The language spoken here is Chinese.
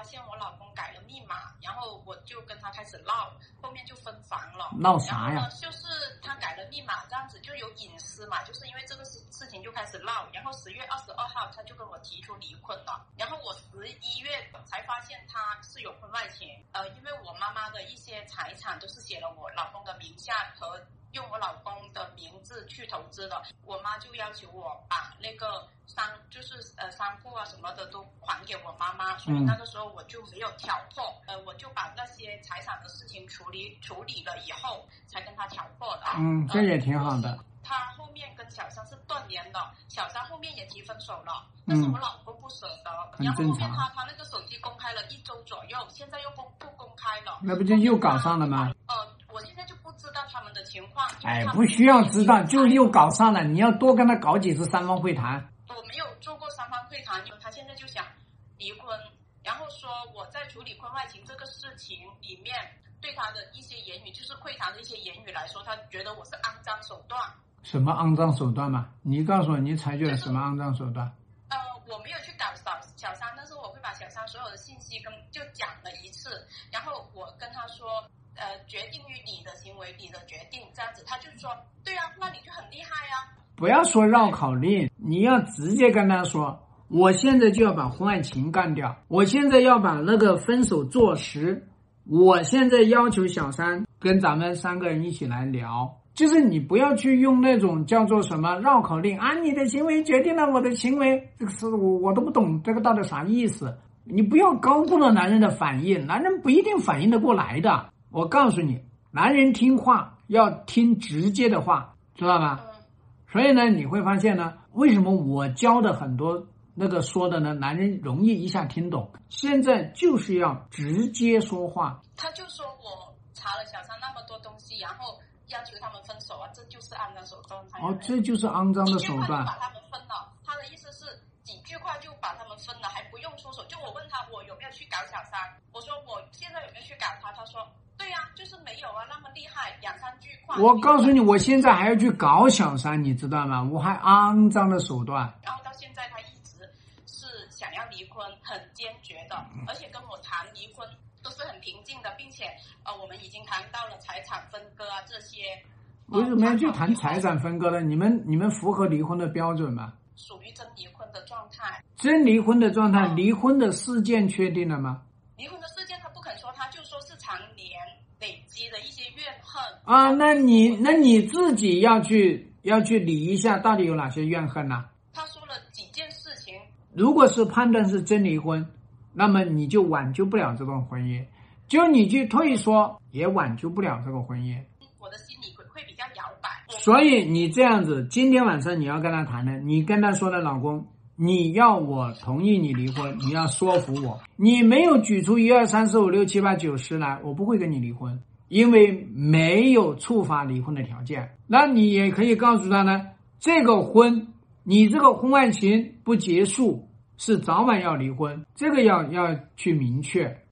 发现我老公改了密码，然后我就跟他开始闹，后面就分房了。闹啥呀就是他改了密码，这样子就有隐私嘛，就是因为这个事事情就开始闹。然后十月二十二号他就跟我提出离婚了，然后我十一月才发现他是有婚外情。呃，因为我妈妈的一些财产都是写了我老公的名下和。用我老公的名字去投资的，我妈就要求我把那个商就是呃商铺啊什么的都还给我妈妈，所以那个时候我就没有挑破，呃我就把那些财产的事情处理处理了以后，才跟他挑破的。嗯，这也挺好的。他后面跟小三是断联的，小三后面也提分手了，但是我老公不舍得。然后后面他他那个手机公开了一周左右，现在又公不公开了。那不就又搞上了吗？呃，我现在就不知道他们的情况。哎，不需要知道，就又搞上了。你要多跟他搞几次三方会谈。我没有做过三方会谈，他现在就想离婚，然后说我在处理婚外情这个事情里面，对他的一些言语，就是会谈的一些言语来说，他觉得我是肮脏手段。什么肮脏手段嘛？你告诉我，你采取了什么肮脏手段？呃，我没有去搞小小三，但是我会把小三所有的信息跟就讲了一次，然后我跟他说，呃，决定于你的行为，你的决定这样子，他就说，对啊，那你就很厉害呀。不要说绕口令，你要直接跟他说，我现在就要把婚外情干掉，我现在要把那个分手坐实，我现在要求小三跟咱们三个人一起来聊。就是你不要去用那种叫做什么绕口令啊，你的行为决定了我的行为，这个是我我都不懂这个到底啥意思。你不要高估了男人的反应，男人不一定反应得过来的。我告诉你，男人听话要听直接的话，知道吧？所以呢，你会发现呢，为什么我教的很多那个说的呢，男人容易一下听懂。现在就是要直接说话。他就说我查了小三那么多东西，然后。要求他们分手啊，这就是肮脏手段。哦，这就是肮脏的手段。把他们分了，他的意思是几句话就把他们分了，还不用出手。就我问他，我有没有去搞小三？我说我现在有没有去搞他？他说对呀，就是没有啊，那么厉害，两三句话。我告诉你，我现在还要去搞小三，你知道吗？我还肮脏的手段。然后到现在，他一直是想要离婚，很坚决的，而且跟我谈离婚。都是很平静的，并且呃，我们已经谈到了财产分割啊这些。为什么要去谈财产分割呢？你们你们符合离婚的标准吗？属于真离婚的状态。真离婚的状态，离婚的事件确定了吗？离婚的事件他不肯说，他就说是常年累积的一些怨恨。啊，那你那你自己要去要去理一下，到底有哪些怨恨呢？如果是判断是真离婚。那么你就挽救不了这段婚姻，就你去退缩也挽救不了这个婚姻。我的心里会会比较摇摆。所以你这样子，今天晚上你要跟他谈的，你跟他说的，老公，你要我同意你离婚，你要说服我，你没有举出一二三四五六七八九十来，我不会跟你离婚，因为没有触发离婚的条件。那你也可以告诉他呢，这个婚，你这个婚外情不结束。是早晚要离婚，这个要要去明确。